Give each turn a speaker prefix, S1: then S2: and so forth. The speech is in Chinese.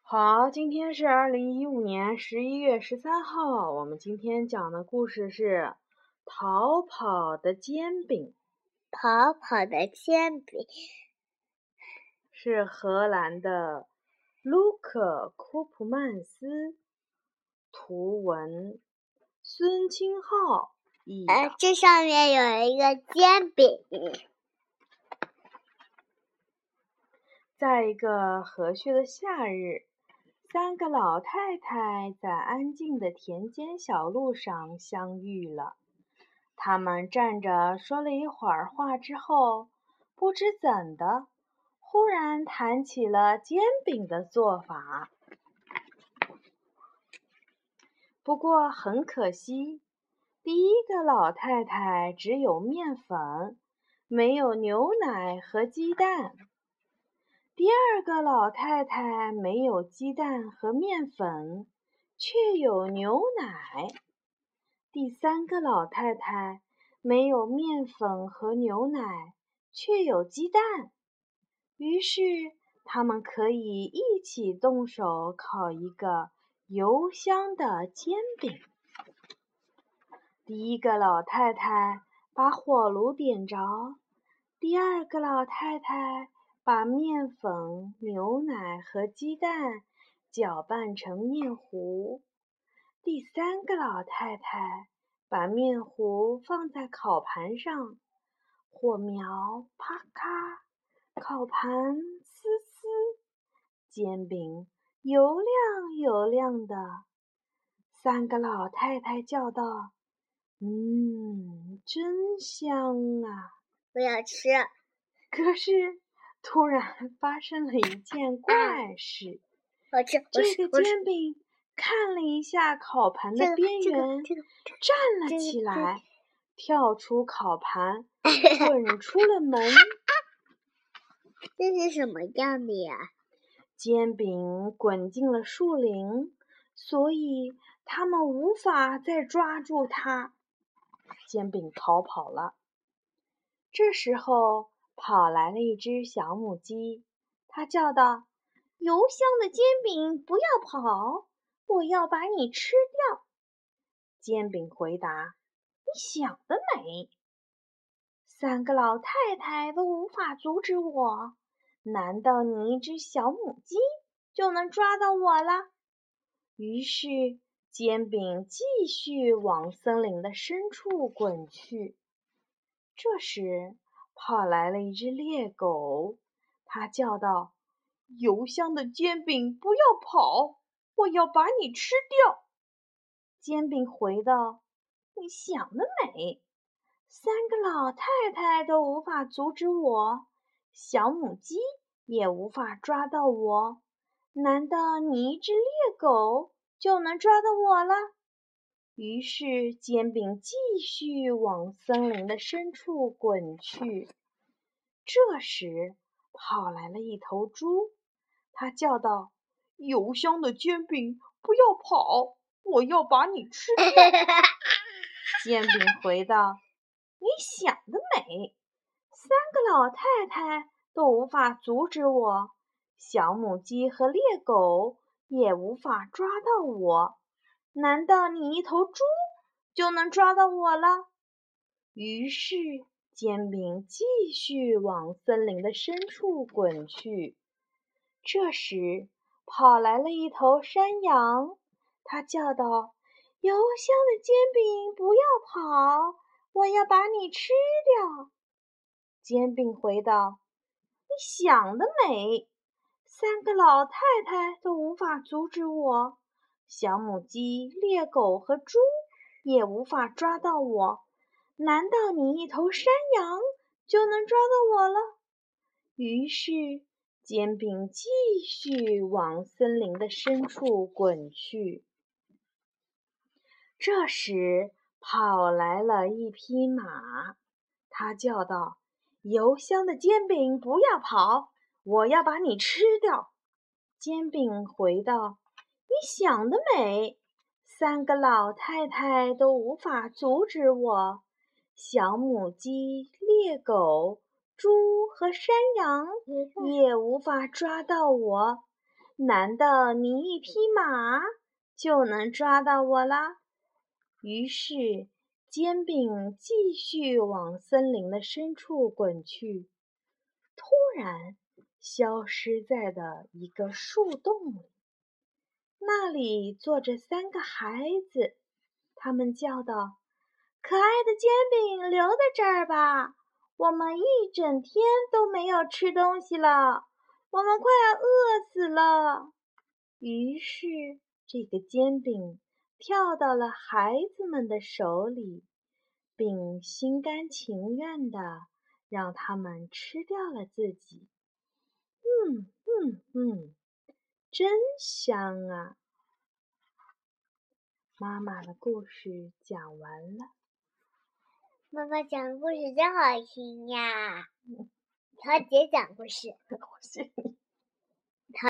S1: 好，今天是二零一五年十一月十三号。我们今天讲的故事是《逃跑的煎饼》。
S2: 逃跑的煎饼
S1: 是荷兰的卢克·库普曼斯图文，孙清浩译。
S2: 呃，这上面有一个煎饼。
S1: 在一个和煦的夏日。三个老太太在安静的田间小路上相遇了。他们站着说了一会儿话之后，不知怎的，忽然谈起了煎饼的做法。不过很可惜，第一个老太太只有面粉，没有牛奶和鸡蛋。第二个老太太没有鸡蛋和面粉，却有牛奶。第三个老太太没有面粉和牛奶，却有鸡蛋。于是，他们可以一起动手烤一个油香的煎饼。第一个老太太把火炉点着，第二个老太太。把面粉、牛奶和鸡蛋搅拌成面糊。第三个老太太把面糊放在烤盘上，火苗啪咔，烤盘嘶嘶，煎饼油亮油亮的。三个老太太叫道：“嗯，真香啊！
S2: 我要吃。”
S1: 可是。突然发生了一件怪事，
S2: 这
S1: 个煎饼看了一下烤盘的边缘，站了起来，跳出烤盘，滚出了门。
S2: 这是什么样的呀？
S1: 煎饼滚进了树林，所以他们无法再抓住它。煎饼逃跑了。这时候。跑来了一只小母鸡，它叫道：“油香的煎饼，不要跑，我要把你吃掉。”煎饼回答：“你想得美！三个老太太都无法阻止我，难道你一只小母鸡就能抓到我了？”于是，煎饼继续往森林的深处滚去。这时，跑来了一只猎狗，它叫道：“油香的煎饼，不要跑，我要把你吃掉。”煎饼回道：“你想得美！三个老太太都无法阻止我，小母鸡也无法抓到我，难道你一只猎狗就能抓到我了？”于是，煎饼继续往森林的深处滚去。这时，跑来了一头猪，它叫道：“油香的煎饼，不要跑，我要把你吃掉。”煎饼回道：“你想得美！三个老太太都无法阻止我，小母鸡和猎狗也无法抓到我。”难道你一头猪就能抓到我了？于是煎饼继续往森林的深处滚去。这时跑来了一头山羊，它叫道：“油香的煎饼，不要跑，我要把你吃掉。”煎饼回道：“你想得美！三个老太太都无法阻止我。”小母鸡、猎狗和猪也无法抓到我，难道你一头山羊就能抓到我了？于是煎饼继续往森林的深处滚去。这时跑来了一匹马，它叫道：“油香的煎饼，不要跑，我要把你吃掉。”煎饼回道。你想得美！三个老太太都无法阻止我，小母鸡、猎狗、猪和山羊也无法抓到我。难道你一匹马就能抓到我啦？于是，煎饼继续往森林的深处滚去，突然消失在了一个树洞里。那里坐着三个孩子，他们叫道：“可爱的煎饼，留在这儿吧，我们一整天都没有吃东西了。”我们快要饿死了。于是，这个煎饼跳到了孩子们的手里，并心甘情愿地让他们吃掉了自己。嗯嗯嗯，真香啊！妈妈的故事讲完了。
S2: 妈妈讲的故事真好听呀！桃姐讲故事。